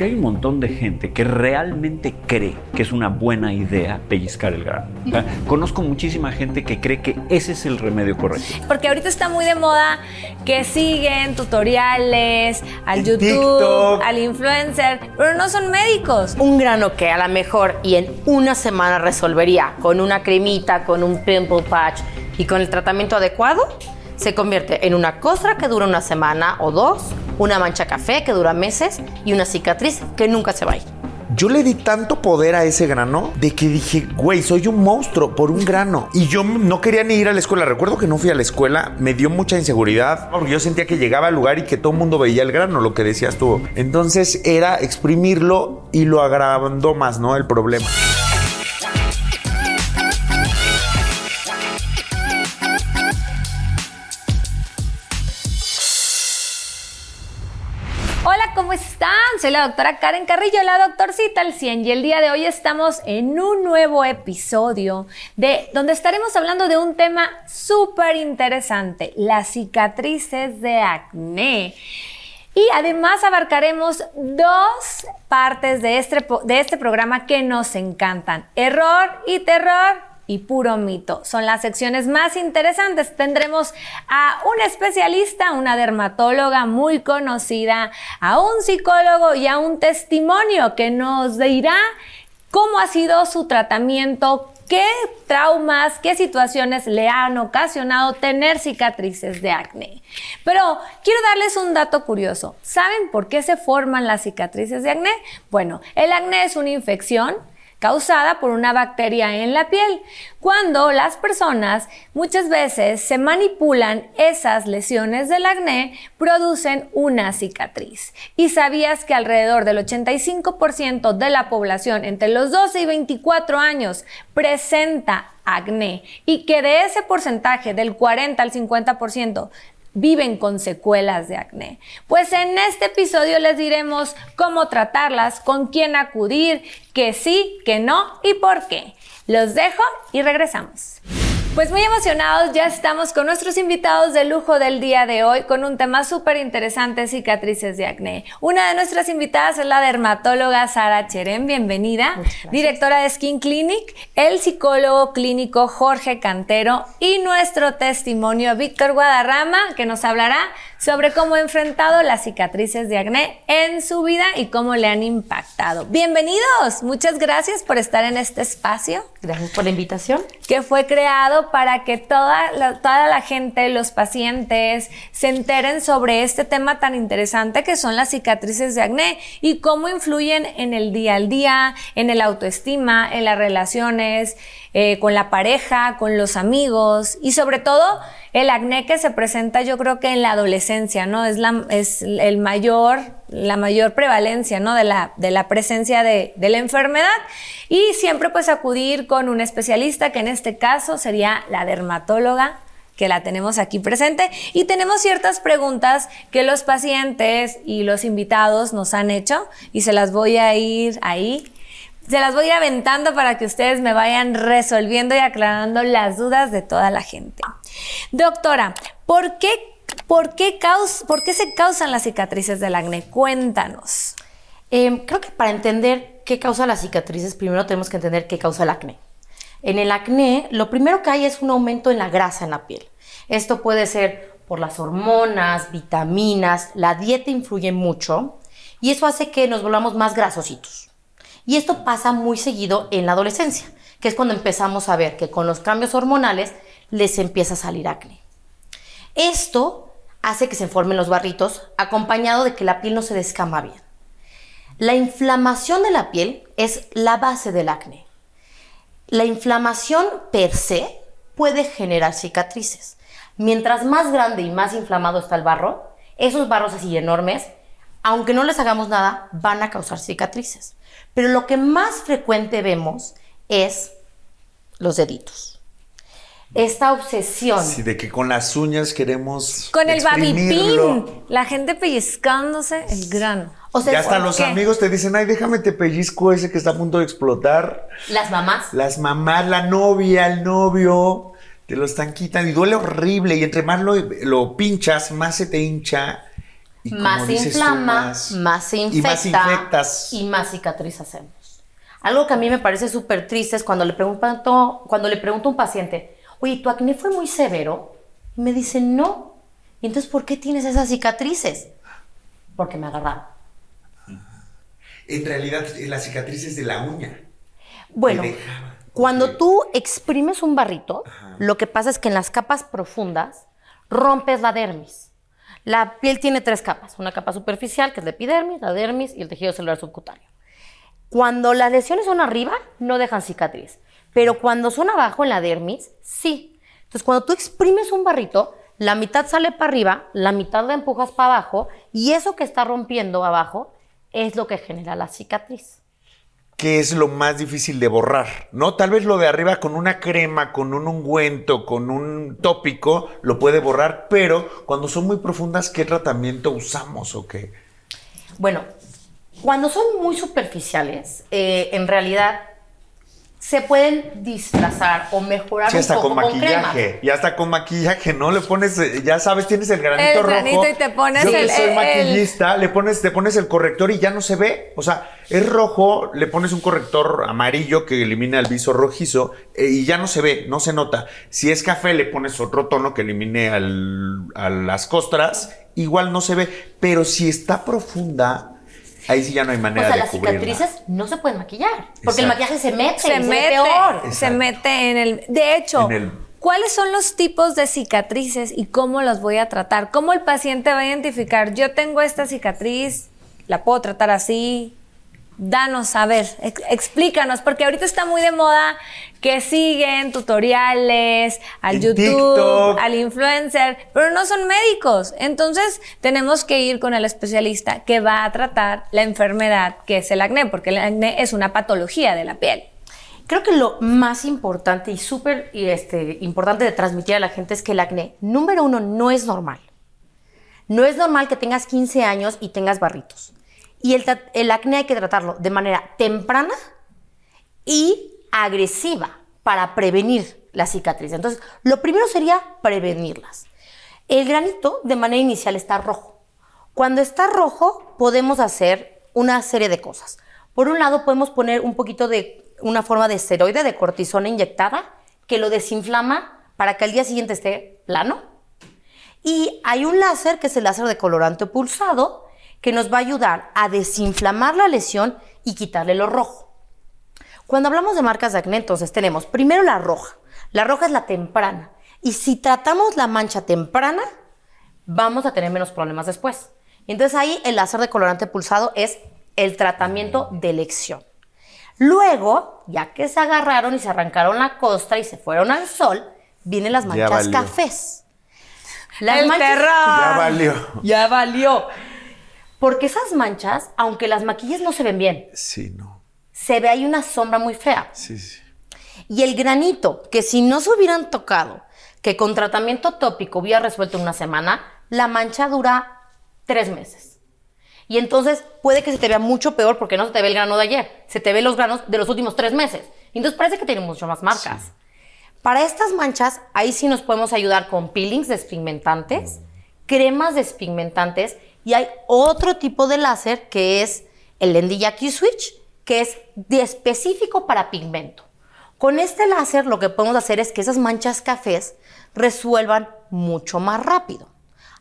Porque hay un montón de gente que realmente cree que es una buena idea pellizcar el grano. conozco muchísima gente que cree que ese es el remedio correcto. Porque ahorita está muy de moda que siguen tutoriales al YouTube, al influencer, pero no son médicos. Un grano que a lo mejor y en una semana resolvería con una cremita, con un pimple patch y con el tratamiento adecuado, se convierte en una costra que dura una semana o dos, una mancha café que dura meses y una cicatriz que nunca se va a. Yo le di tanto poder a ese grano de que dije, güey, soy un monstruo por un grano. Y yo no quería ni ir a la escuela. Recuerdo que no fui a la escuela, me dio mucha inseguridad porque yo sentía que llegaba al lugar y que todo el mundo veía el grano, lo que decías tú. Entonces era exprimirlo y lo agravando más, ¿no? El problema. Soy la doctora Karen Carrillo, la doctorcita al 100 y el día de hoy estamos en un nuevo episodio de donde estaremos hablando de un tema súper interesante, las cicatrices de acné. Y además abarcaremos dos partes de este, de este programa que nos encantan, error y terror y puro mito. Son las secciones más interesantes. Tendremos a un especialista, una dermatóloga muy conocida, a un psicólogo y a un testimonio que nos dirá cómo ha sido su tratamiento, qué traumas, qué situaciones le han ocasionado tener cicatrices de acné. Pero quiero darles un dato curioso. ¿Saben por qué se forman las cicatrices de acné? Bueno, el acné es una infección causada por una bacteria en la piel, cuando las personas muchas veces se manipulan esas lesiones del acné, producen una cicatriz. ¿Y sabías que alrededor del 85% de la población entre los 12 y 24 años presenta acné y que de ese porcentaje del 40 al 50% viven con secuelas de acné. Pues en este episodio les diremos cómo tratarlas, con quién acudir, que sí, que no y por qué. Los dejo y regresamos. Pues muy emocionados, ya estamos con nuestros invitados de lujo del día de hoy con un tema súper interesante, cicatrices de acné. Una de nuestras invitadas es la dermatóloga Sara Cherén, bienvenida, directora de Skin Clinic, el psicólogo clínico Jorge Cantero y nuestro testimonio Víctor Guadarrama, que nos hablará sobre cómo ha enfrentado las cicatrices de acné en su vida y cómo le han impactado. Bienvenidos, muchas gracias por estar en este espacio. Gracias por la invitación. Que fue creado para que toda la, toda la gente, los pacientes, se enteren sobre este tema tan interesante que son las cicatrices de acné y cómo influyen en el día al día, en el autoestima, en las relaciones, eh, con la pareja, con los amigos y sobre todo el acné que se presenta yo creo que en la adolescencia, ¿no? Es la, es el mayor, la mayor prevalencia, ¿no? De la, de la presencia de, de la enfermedad y siempre pues acudir con un especialista que en este caso sería la dermatóloga que la tenemos aquí presente y tenemos ciertas preguntas que los pacientes y los invitados nos han hecho y se las voy a ir ahí se las voy aventando para que ustedes me vayan resolviendo y aclarando las dudas de toda la gente. Doctora, ¿por qué, por qué, por qué se causan las cicatrices del acné? Cuéntanos. Em, creo que para entender qué causa las cicatrices, primero tenemos que entender qué causa el acné. En el acné, lo primero que hay es un aumento en la grasa en la piel. Esto puede ser por las hormonas, vitaminas, la dieta influye mucho y eso hace que nos volvamos más grasositos. Y esto pasa muy seguido en la adolescencia, que es cuando empezamos a ver que con los cambios hormonales les empieza a salir acné. Esto hace que se formen los barritos, acompañado de que la piel no se descama bien. La inflamación de la piel es la base del acné. La inflamación per se puede generar cicatrices. Mientras más grande y más inflamado está el barro, esos barros así enormes, aunque no les hagamos nada, van a causar cicatrices. Pero lo que más frecuente vemos es los deditos. Esta obsesión. Sí, de que con las uñas queremos. Con el babipín. La gente pellizcándose el grano. O sea, ya hasta los amigos te dicen, ay, déjame te pellizco ese que está a punto de explotar. Las mamás. Las mamás, la novia, el novio, te lo están quitando y duele horrible. Y entre más lo, lo pinchas, más se te hincha Y como más dices tú, inflama, más- más, se y infecta más infectas. y más cicatriz hacemos. Algo que a mí me parece súper triste es cuando le, pregunto, cuando le pregunto a un paciente, oye, ¿tu acné fue muy severo? Y me dice, no. ¿Y entonces por qué tienes esas cicatrices? Porque me agarraron. En realidad, la cicatriz es de la uña. Bueno, cuando tú exprimes un barrito, lo que pasa es que en las capas profundas rompes la dermis. La piel tiene tres capas, una capa superficial, que es la epidermis, la dermis y el tejido celular subcutáneo. Cuando las lesiones son arriba, no dejan cicatriz, pero cuando son abajo en la dermis, sí. Entonces, cuando tú exprimes un barrito, la mitad sale para arriba, la mitad la empujas para abajo, y eso que está rompiendo abajo es lo que genera la cicatriz. ¿Qué es lo más difícil de borrar? ¿No? Tal vez lo de arriba con una crema, con un ungüento, con un tópico, lo puede borrar, pero cuando son muy profundas, ¿qué tratamiento usamos o qué? Bueno, cuando son muy superficiales, eh, en realidad se pueden disfrazar o mejorar Sí, un hasta poco con con, maquillaje. crema. y hasta con maquillaje, ¿no? Le pones, eh, ya sabes, tienes el granito El rojo. granito y te pones Yo que el- soy el- maquillista, le pones, te pones el corrector y ya no se ve. O sea, es rojo, le pones un corrector amarillo que elimina el viso rojizo eh, y ya no se ve, no se nota. Si es café, le pones otro tono que elimine al- a las costras, igual no se ve. Pero si está profunda, ahí sí ya no hay O manera sea, de las cubrirla. cicatrices no se pueden maquillar, porque Exacto. el maquillaje se mete, se se, ve mete, peor. se mete en el. De hecho, En el- ¿cuáles son los tipos de cicatrices y cómo los voy a tratar? ¿Cómo el paciente va a identificar? Yo tengo esta cicatriz, la puedo tratar así. Danos, a ver, ex- explícanos, porque ahorita está muy de moda que siguen tutoriales al En YouTube, TikTok. al influencer, pero no son médicos. Entonces, tenemos que ir con el especialista que va a tratar la enfermedad que es el acné, porque el acné es una patología de la piel. Creo que lo más importante y súper este, importante de transmitir a la gente es que el acné, número uno, no es normal. No es normal que tengas 15 años y tengas barritos. Y el, el acné hay que tratarlo de manera temprana y agresiva para prevenir la cicatriz. Entonces, lo primero sería prevenirlas. El granito de manera inicial está rojo. Cuando está rojo, podemos hacer una serie de cosas. Por un lado, podemos poner un poquito de una forma de esteroide de cortisona inyectada que lo desinflama para que al día siguiente esté plano. Y hay un láser, que es el láser de colorante pulsado, que nos va a ayudar a desinflamar la lesión y quitarle lo rojo. Cuando hablamos de marcas de acné, entonces tenemos primero la roja. La roja es la temprana. Y si tratamos la mancha temprana, vamos a tener menos problemas después. Entonces ahí el láser de colorante pulsado es el tratamiento de elección. Luego, ya que se agarraron y se arrancaron la costra y se fueron al sol, vienen las Ya manchas valió. cafés. Las El manchas- terror. Ya valió. Ya valió. Porque esas manchas, aunque las maquillas no se ven bien, Sí, no. Se ve ahí una sombra muy fea. Sí, sí. Y el granito, que si no se hubieran tocado, que con tratamiento tópico hubiera resuelto en una semana, la mancha dura tres meses. Y entonces puede que se te vea mucho peor porque no se te ve el grano de ayer, se te ve los granos de los últimos tres meses. Y entonces parece que tiene mucho más marcas. Para estas manchas, ahí sí nos podemos ayudar con peelings despigmentantes, cremas despigmentantes y hay otro tipo de láser que es el Lendiyaki Switch, que es de específico para pigmento. Con este láser lo que podemos hacer es que esas manchas cafés resuelvan mucho más rápido.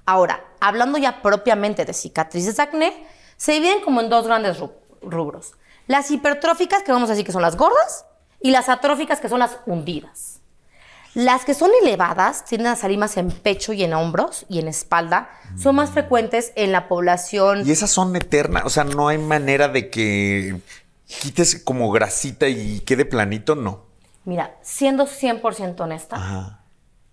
Ahora, hablando ya propiamente de cicatrices de acné, se dividen como en dos grandes ru- rubros. Las hipertróficas, que vamos a decir que son las gordas, y las atróficas, que son las hundidas. Las que son elevadas tienden a salir más en pecho y en hombros y en espalda. Son más frecuentes en la población. Y esas son eternas, o sea, no hay manera de que quites como grasita y quede planito, no. Mira, siendo 100% honesta, Ajá.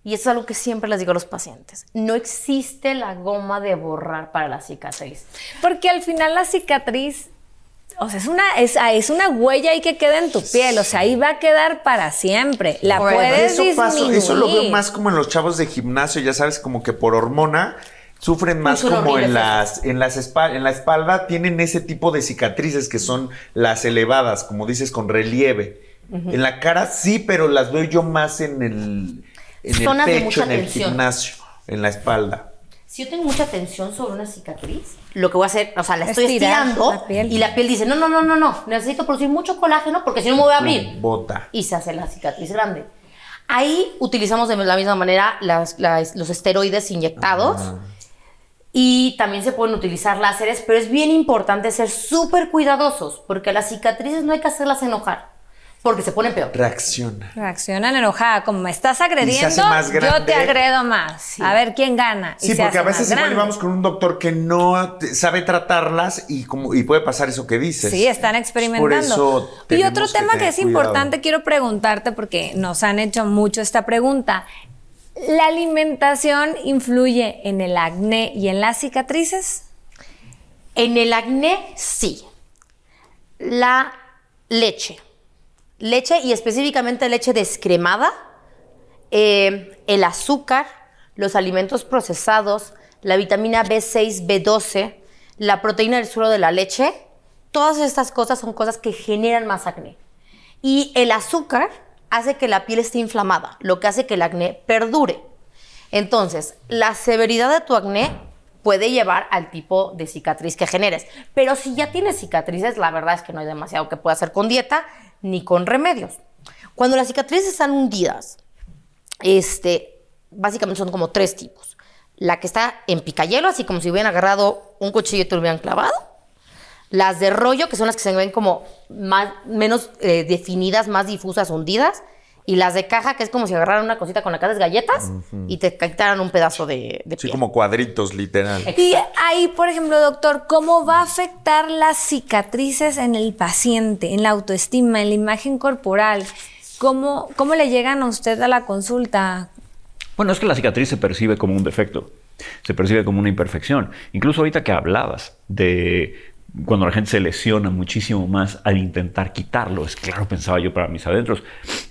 y eso es algo que siempre les digo a los pacientes, no existe la goma de borrar para la cicatriz. Porque al final la cicatriz, o sea, es una, es, ah, es una huella ahí que queda en tu piel, o sea, ahí va a quedar para siempre. La Forever. puedes Eso, disminuir. eso lo veo más como en los chavos de gimnasio, ya sabes, como que por hormona sufren más como en las, en las espa- en la espalda tienen ese tipo de cicatrices que son las elevadas, como dices, con relieve. En la cara sí, pero las veo yo más en el, en el Zonas pecho, en el tensión. gimnasio, en la espalda. Si yo tengo mucha tensión sobre una cicatriz, lo que voy a hacer, o sea, la estoy Estirar estirando la piel. y la piel dice, no, no, no, no, no, necesito producir mucho colágeno porque si no me voy a abrir. Bota. Y se hace la cicatriz grande. Ahí utilizamos de la misma manera las- las- los esteroides inyectados. Y también se pueden utilizar láseres, pero es bien importante ser súper cuidadosos porque las cicatrices no hay que hacerlas enojar, porque se ponen peor. Reacciona. Reaccionan enojada, como me estás agrediendo, hace más yo te agredo más. A ver quién gana. Y Sí, se porque a veces igual grande. vamos con un doctor que no sabe tratarlas y, como, y puede pasar eso que dices. Sí, están experimentando. Por eso y otro tema que, es cuidado. importante, quiero preguntarte porque nos han hecho mucho esta pregunta. ¿La alimentación influye en el acné y en las cicatrices? En el acné, sí. La leche. Leche y específicamente leche descremada, eh, el azúcar, los alimentos procesados, la vitamina B6, B12, la proteína del suelo de la leche, todas estas cosas son cosas que generan más acné. Y el azúcar hace que la piel esté inflamada, lo que hace que el acné perdure. Entonces, la severidad de tu acné puede llevar al tipo de cicatriz que generes. Pero si ya tienes cicatrices, la verdad es que no hay demasiado que pueda hacer con dieta ni con remedios. Cuando las cicatrices están hundidas, este, básicamente son como tres tipos. La que está en picayelo, así como si hubieran agarrado un cuchillo y te lo hubieran clavado. Las de rollo, que son las que se ven como más, menos eh, definidas, más difusas, hundidas. Y las de caja, que es como si agarraran una cosita con la que haces galletas y te quitaran un pedazo de, de Sí, piel. como cuadritos, literal. Y ahí, por ejemplo, doctor, ¿cómo va a afectar las cicatrices en el paciente, en la autoestima, en la imagen corporal? ¿Cómo, cómo le llegan a usted a la consulta? Bueno, es que la cicatriz se percibe como un defecto, se percibe como una imperfección. Incluso ahorita que hablabas de cuando la gente se lesiona muchísimo más al intentar quitarlo, es claro, pensaba yo para mis adentros,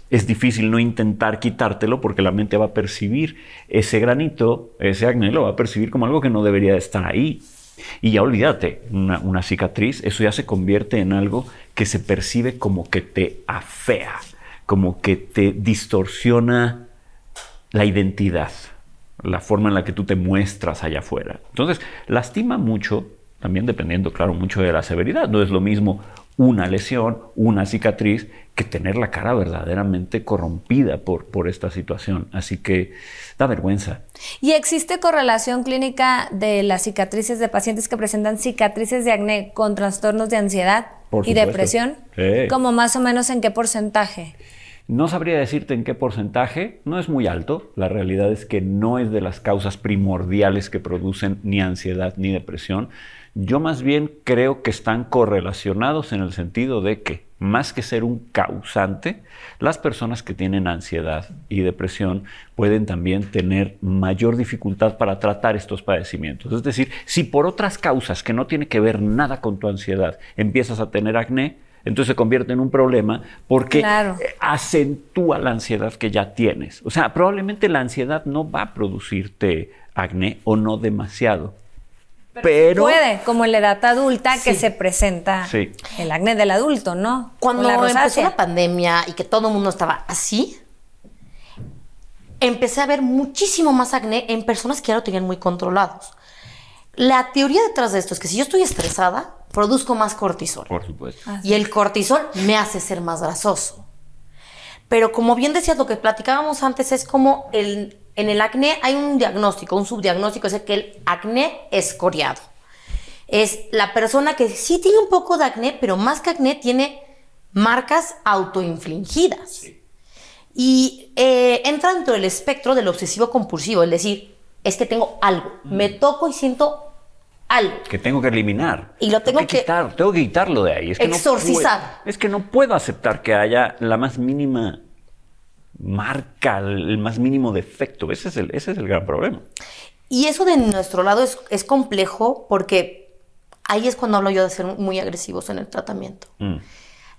es difícil no intentar quitártelo porque la mente va a percibir ese granito, ese acné, lo va a percibir como algo que no debería de estar ahí. Y ya olvídate, una, una cicatriz, eso ya se convierte en algo que se percibe como que te afea, como que te distorsiona la identidad, la forma en la que tú te muestras allá afuera. Entonces, lastima mucho, también dependiendo, claro, mucho de la severidad. No es lo mismo una lesión, una cicatriz, que tener la cara verdaderamente corrompida por, por esta situación. Así que da vergüenza. ¿Y existe correlación clínica de las cicatrices de pacientes que presentan cicatrices de acné con trastornos de ansiedad Por y depresión? Sí. ¿Como más o menos en qué porcentaje? No sabría decirte en qué porcentaje, no es muy alto. La realidad es que no es de las causas primordiales que producen ni ansiedad ni depresión. Yo más bien creo que están correlacionados en el sentido de que, más que ser un causante, las personas que tienen ansiedad y depresión pueden también tener mayor dificultad para tratar estos padecimientos. Es decir, si por otras causas que no tiene que ver nada con tu ansiedad empiezas a tener acné, entonces se convierte en un problema porque Claro. acentúa la ansiedad que ya tienes. O sea, probablemente la ansiedad no va a producirte acné o no demasiado. Pero, Puede, como en la edad adulta que se presenta Sí. el acné del adulto, ¿no? Cuando la empezó la pandemia y que todo el mundo estaba así, empecé a ver muchísimo más acné en personas que ya lo tenían muy controlados. La teoría detrás de esto es que si yo estoy estresada, produzco más cortisol. por supuesto. Y el cortisol me hace ser más grasoso. Pero como bien decías, lo que platicábamos antes es como el, en el acné hay un diagnóstico, un subdiagnóstico, es el que el acné escoriado. Es la persona que sí tiene un poco de acné, pero más que acné tiene marcas autoinfligidas. Y eh, entra dentro del espectro del obsesivo compulsivo, es decir, es que tengo algo, me toco y siento algo. Que tengo que eliminar. Y lo tengo que- quitar, tengo que quitarlo de ahí. Es que no Exorcizar. puedo- es que no puedo aceptar que haya la más mínima marca, el más mínimo defecto. Ese es el, ese es el gran problema. Y eso de nuestro lado es, es complejo porque ahí es cuando hablo yo de ser muy agresivos en el tratamiento. Mm.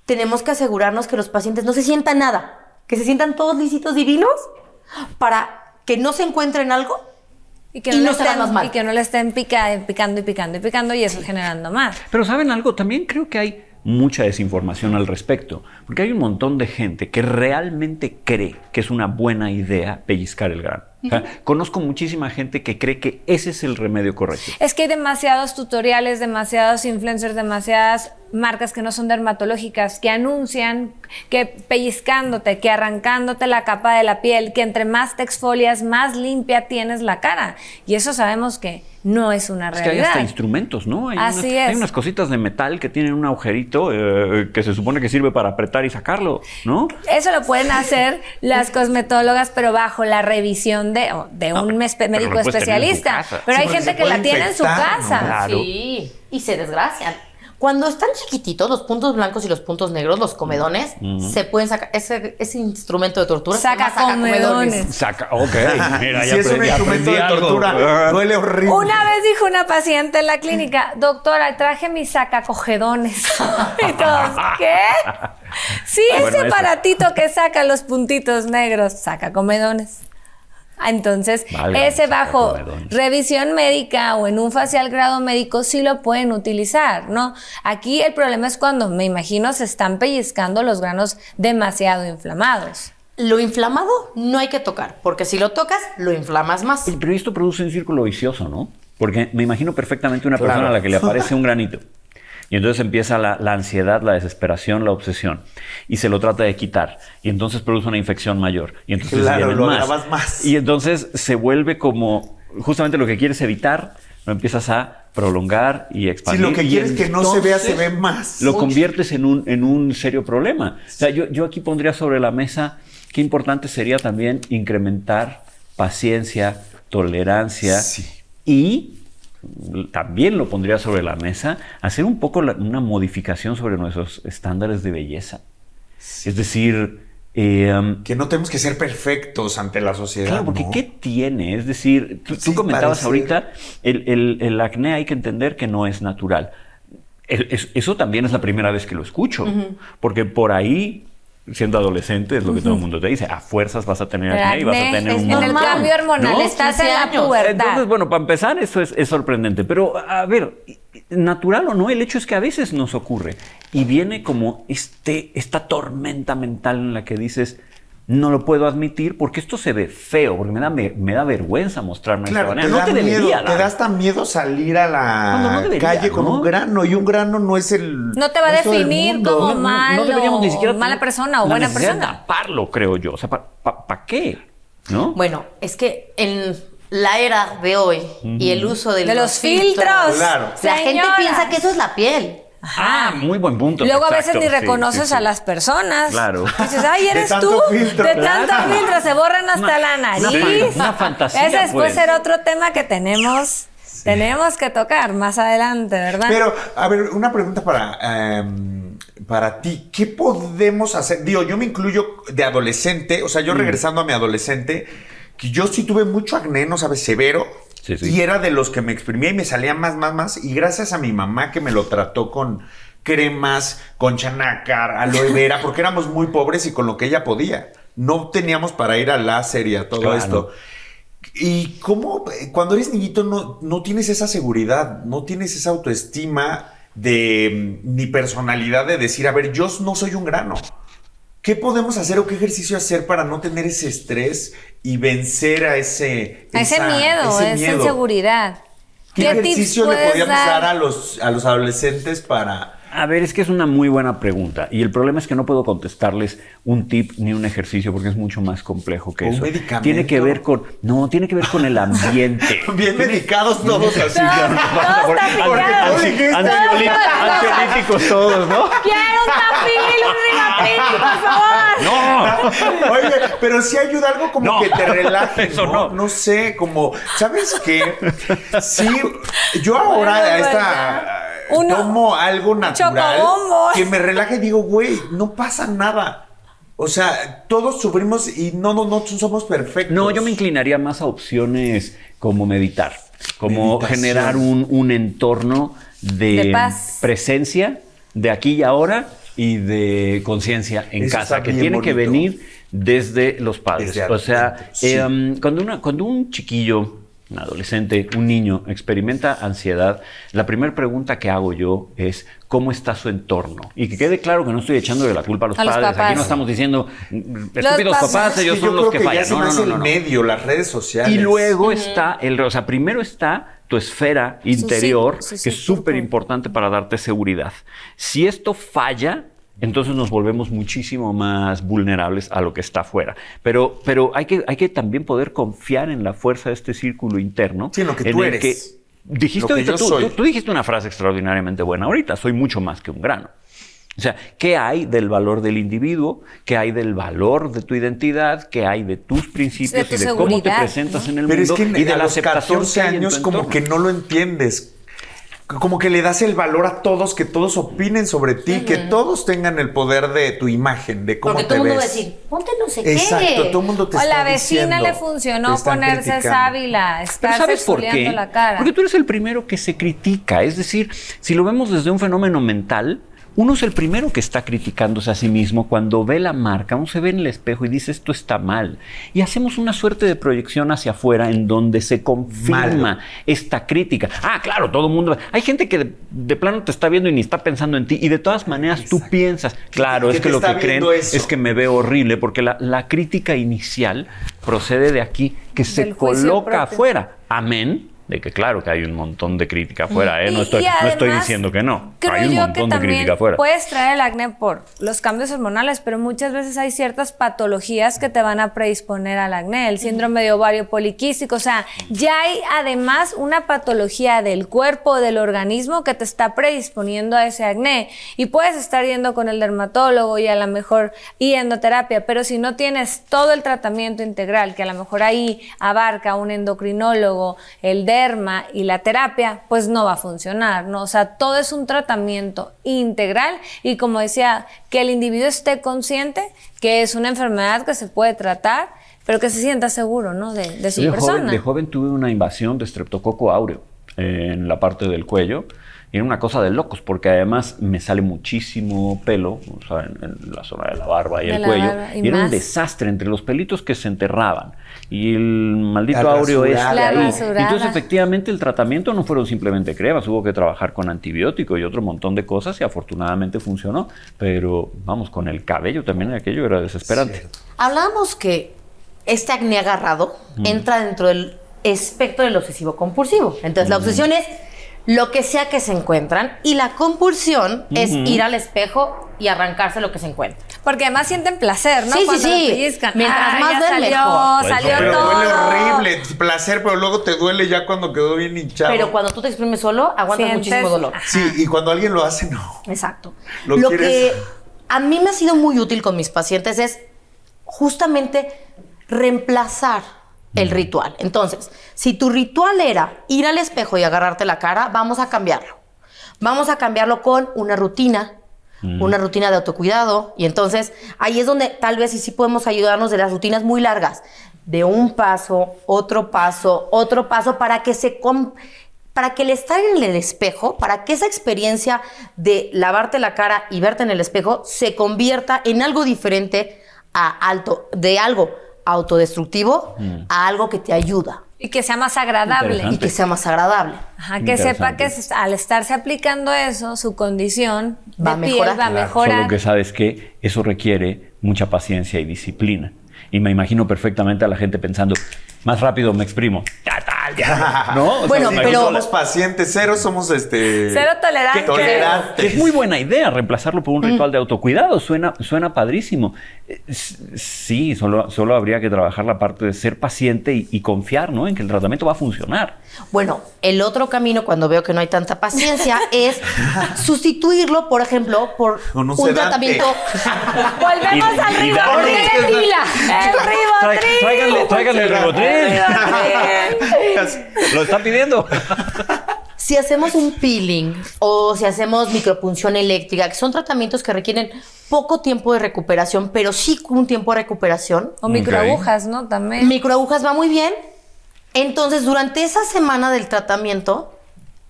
Tenemos que asegurarnos que los pacientes no se sientan nada, que se sientan todos lisitos divinos para que no se encuentren algo Y que y no, estén, más mal. y que no le estén pica- picando y picando y picando y eso generando más. Pero ¿saben algo? También creo que hay mucha desinformación al respecto, porque hay un montón de gente que realmente cree que es una buena idea pellizcar el grano. Conozco muchísima gente que cree que ese es el remedio correcto. Es que hay demasiados tutoriales, demasiados influencers, demasiadas marcas que no son dermatológicas, que anuncian que pellizcándote, que arrancándote la capa de la piel, que entre más te exfolias, más limpia tienes la cara. Y eso sabemos que no es una Es que hay realidad. hasta instrumentos, ¿no? Hay Así es. Hay unas cositas de metal que tienen un agujerito eh, que se supone que sirve para apretar y sacarlo, ¿no? Eso lo pueden hacer las cosmetólogas, pero bajo la revisión de, un pero médico especialista. Pero Sí, hay gente que la tiene en su casa. Sí, y se desgracian. Cuando están chiquititos, los puntos blancos y los puntos negros, los comedones, se pueden sacar. Ese, ese instrumento de tortura se llama Sacacomedones. Saca, ok. Mira, si ya es un instrumento de algo. tortura, duele horrible. Una vez dijo una paciente en la clínica, doctora, traje mis sacacogedones. y todos, ¿qué? Sí, Ah, ese eso. aparatito que saca los puntitos negros, saca comedones. Entonces, Válgame, ese bajo revisión médica o en un facial grado médico sí lo pueden utilizar, ¿no? Aquí el problema es cuando, me imagino, se están pellizcando los granos demasiado inflamados. Lo inflamado no hay que tocar, porque si lo tocas, lo inflamas más. Pero esto produce un círculo vicioso, ¿no? Porque me imagino perfectamente una persona a la que le aparece un granito. Y entonces empieza la, la ansiedad, la desesperación, la obsesión. Y se lo trata de quitar. Y entonces produce una infección mayor. Y entonces Claro, lo más. más. Y entonces se vuelve como justamente lo que quieres evitar, lo empiezas a prolongar y Si expandir. lo que quieres que no se vea, se ve más. Lo conviertes en un, en un serio problema. O sea, yo, yo aquí pondría sobre la mesa qué importante sería también incrementar paciencia, tolerancia Sí. y también lo pondría sobre la mesa hacer un poco la- una modificación sobre nuestros estándares de belleza. Es decir, eh, um, Que no tenemos que ser perfectos ante la sociedad. Claro, porque ¿no? ¿qué tiene? Es decir, tú, comentabas parece- ahorita, el, el- el acné hay que entender que no es natural. El- es- eso también es la primera vez que lo escucho, porque por ahí, siendo adolescente, es lo que todo el mundo te dice, a fuerzas vas a tener acné y vas a tener es un... en el cambio hormonal, ¿no? estás en 15 la pubertad. Entonces, bueno, para empezar, eso es, es sorprendente. Pero, a ver, natural o no, el hecho es que a veces nos ocurre. Y viene como este, esta tormenta mental en la que dices, no lo puedo admitir porque esto se ve feo, porque me da, me, me da vergüenza mostrarme de Claro, esta te manera. No te miedo, debería te da hasta miedo salir a la no debería, calle con ¿no? un grano y un grano no es el No te va a definir como malo, deberíamos ni siquiera mala persona o la buena de persona. taparlo, creo yo. O sea, ¿para qué? ¿No? Bueno, es que en la era de hoy y el uso de, De los filtros. Claro. La gente piensa que eso es la piel. Ah, muy buen punto. Luego a veces ni reconoces sí, sí. a las personas. Claro. Dices, ay, De eres tanto tú. filtro. De Claro. tanto filtro, se borran hasta Una- la una nariz. fan- una fantasía, Ese después pues. será otro tema que tenemos, tenemos que tocar más adelante, ¿verdad? Pero, a ver, una pregunta para, em, para ti. ¿Qué podemos hacer? Digo, yo me incluyo de adolescente, o sea, Mm. yo regresando a mi adolescente, que yo sí tuve mucho acné, no sabes, severo. Sí, sí. Y era de los que me exprimía y me salía más, más, más. Y gracias a mi mamá que me lo trató con cremas, con chanácar, aloe vera, porque éramos muy pobres y con lo que ella podía. No teníamos para ir al láser y a todo Claro. esto. Y cómo, cuando eres niñito no, no tienes esa seguridad, no tienes esa autoestima de mm, ni personalidad de decir, a ver, yo no soy un grano. ¿Qué podemos hacer o qué ejercicio hacer para no tener ese estrés y vencer a ese, a ese miedo, ese esa inseguridad. ¿Qué, tips ejercicio le podríamos dar? dar a los, a los adolescentes para... A ver, es que es una muy buena pregunta y el problema es que no puedo contestarles un tip ni un ejercicio porque es mucho más complejo que ¿Un eso. medicamento? Tiene que ver con no, tiene que ver con el ambiente. Bien medicados todos así. Ansiolíticos todos, ¿no? Quiero un tafil, un por favor. No. Oye, pero sí ayuda algo como No. que te relaje, Eso ¿no? no. sé, como, ¿sabes qué? Sí, yo ahora Bueno, a esta. Uno- tomo algo natural chocobombo. que me relaje y digo, güey, no pasa nada. O sea, todos sufrimos y no, no, no somos perfectos. No, yo me inclinaría más a opciones como meditar, como Meditación. generar un, un entorno de, De paz. presencia, de aquí y ahora y de conciencia en Eso casa, que tiene que bonito. venir desde los padres. Desde o sea, sí. eh, um, cuando, una, cuando un chiquillo un adolescente, un niño experimenta ansiedad, la primera pregunta que hago yo es ¿cómo está su entorno? Y que quede claro que no estoy echándole la culpa a los A padres. Aquí no estamos diciendo estúpidos papás. papás, ellos Sí, son los que, ya fallan. se No, no, no, no, el no. medio, las redes sociales. Y luego está el, o sea, primero está tu esfera interior, que es súper importante para darte seguridad. Si esto falla, entonces nos volvemos muchísimo más vulnerables a lo que está afuera. Pero, pero hay, que, hay que también poder confiar en la fuerza de este círculo interno. Sí, en lo que tú el eres. dijiste Lo que ahorita yo tú, soy. tú- tú dijiste una frase extraordinariamente buena ahorita, soy mucho más que un grano. O sea, ¿qué hay del valor del individuo? ¿Qué hay del valor de tu identidad? ¿Qué hay de tus principios tu y de cómo te presentas en el Pero es mundo? que y de a la los aceptación 14 que hay en tu años como que no lo entiendes. Como que le das el valor a todos, que todos opinen sobre ti, que todos tengan el poder de tu imagen, de cómo Porque te todo el mundo va a ves. decir, ponte no sé qué. Exacto, todo el mundo te O está la vecina diciendo, le funcionó ponerse criticando. sábila, Pero estarse ¿sabes por qué? la cara. Porque tú eres el primero que se critica. Es decir, si lo vemos desde un fenómeno mental, uno es el primero que está criticándose a sí mismo cuando ve la marca, uno se ve en el espejo y dice esto está mal. Y hacemos una suerte de proyección hacia afuera en donde se confirma Malo. esta crítica. Ah, claro, todo el mundo. Hay gente que de, de plano te está viendo y ni está pensando en ti. Y de todas maneras tú piensas, claro, es que lo que creen eso. es que me veo horrible, porque la, la crítica inicial procede de aquí, que se Del coloca propio. afuera. Amén. De que claro que hay un montón de crítica afuera, ¿eh? No, estoy, no estoy diciendo que no. Creo hay un yo montón que de crítica afuera. puedes traer el acné por los cambios hormonales, pero muchas veces hay ciertas patologías que te van a predisponer al acné, el síndrome de ovario poliquístico, o sea, ya hay además una patología del cuerpo, del organismo que te está predisponiendo a ese acné y puedes estar yendo con el dermatólogo y a lo mejor y endoterapia, pero si no tienes todo el tratamiento integral que a lo mejor ahí abarca un endocrinólogo, el y la terapia, pues no va a funcionar, ¿no? O sea, todo es un tratamiento integral y como decía, que el individuo esté consciente que es una enfermedad que se puede tratar, pero que se sienta seguro, ¿no? De, de su Yo persona. joven, de joven tuve una invasión de streptococo áureo en la parte del cuello. Y era una cosa de locos, porque además me sale muchísimo pelo, o sea, en, en la zona de la barba y De el cuello. y y era un desastre entre los pelitos que se enterraban y el maldito La áureo este ahí. rasurada. Entonces, efectivamente, el tratamiento no fueron simplemente cremas, hubo que trabajar con antibiótico y otro montón de cosas y afortunadamente funcionó. Pero vamos, con el cabello también aquello era desesperante. Hablábamos que este acné agarrado entra dentro del espectro del obsesivo compulsivo. Entonces, la obsesión es lo que sea que se encuentran y la compulsión es ir al espejo y arrancarse lo que se encuentra. Porque además sienten placer, ¿no? Sí, sí, Cuando sí. Mientras Ah, más ven, salió, mejor. salió Pero todo. duele horrible, placer, pero luego te duele ya cuando quedó bien hinchado. Pero cuando tú te exprimes solo, aguantas Sientes- muchísimo dolor. Sí, y cuando alguien lo hace, no. Exacto. Lo Lo, quieres- que a mí me ha sido muy útil con mis pacientes es justamente reemplazar el ritual. Entonces, si tu ritual era ir al espejo y agarrarte la cara, vamos a cambiarlo. Vamos a cambiarlo con una rutina, una rutina de autocuidado. Y entonces ahí es donde tal vez sí, sí podemos ayudarnos de las rutinas muy largas. De un paso, otro paso, otro paso, para que se... para que el estar en el espejo, para que esa experiencia de lavarte la cara y verte en el espejo se convierta en algo diferente a alto, de algo autodestructivo a algo que te ayuda Y que sea más agradable. y que sea más agradable. Ajá, que sepa que al estarse aplicando eso, su condición Va a piel mejorar. va a Claro, mejorar. Solo que sabes que eso requiere mucha paciencia y disciplina. Y me imagino perfectamente a la gente pensando, más rápido me exprimo. Tal, ya. ¿No? O sea, Bueno, pero- somos pacientes, cero somos este. Cero tolerantes. Tolerantes. es muy buena idea reemplazarlo por un ritual de autocuidado. Suena, suena padrísimo. Sí, solo, solo habría que trabajar la parte de ser paciente y, y confiar ¿no? en que el tratamiento va a funcionar. Bueno, el otro camino cuando veo que no hay tanta paciencia es sustituirlo, por ejemplo, por un un, tratamiento. Volvemos Y- al ribotril. El ribotril. Tráiganle, tráiganle el ribotril. Lo están pidiendo. Si hacemos un peeling o si hacemos micropunción eléctrica, que son tratamientos que requieren poco tiempo de recuperación, pero sí un tiempo de recuperación, O microagujas, ¿no? También. microagujas va muy bien. Entonces, durante esa semana del tratamiento,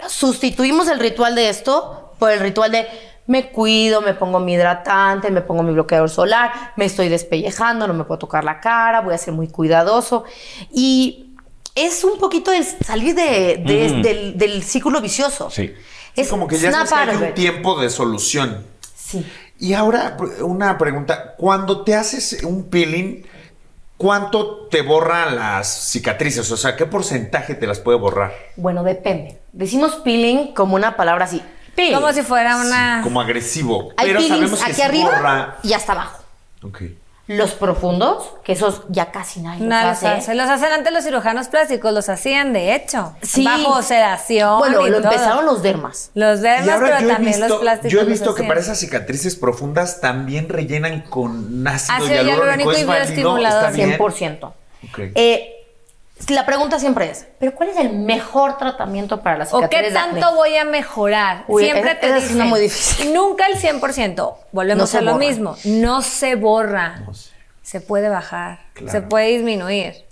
sustituimos el ritual de esto por el ritual de me cuido, me pongo mi hidratante, me pongo mi bloqueador solar, me estoy despellejando, no me puedo tocar la cara, voy a ser muy cuidadoso. Y es un poquito el salir de, del, del círculo vicioso. Sí. Es como que ya sabes que hay un tiempo de solución. Sí. Y ahora, una pregunta. Cuando te haces un peeling, ¿cuánto te borra las cicatrices? O sea, ¿qué porcentaje te las puede borrar? Bueno, depende. Decimos peeling como una palabra así. Peeling. Como si fuera una... Como agresivo. Hay pero peelings sabemos que aquí arriba borra. y hasta abajo. Ok. Los profundos, que esos ya casi nadie los No los hace. hacen. Los hacen antes los cirujanos plásticos, los hacían de hecho. Sí. Bajo sedación. Bueno, y lo todo. empezaron los dermas. Los Y dermas, ahora pero también los plásticos. yo he visto que para esas cicatrices profundas también rellenan con ácido, Ácido hialurónico hialurónico. y bioestimulador. ¿Está bien? 100%. Ok. Eh, la pregunta siempre es, ¿pero cuál es el mejor tratamiento para las ¿O cicatrices qué de acné? tanto voy a mejorar? Uy, Siempre te es dicen, una muy difícil. Nunca el 100%. Volvemos No se a lo borra. mismo. No se borra. No sé. Se puede bajar. Claro. Se puede disminuir.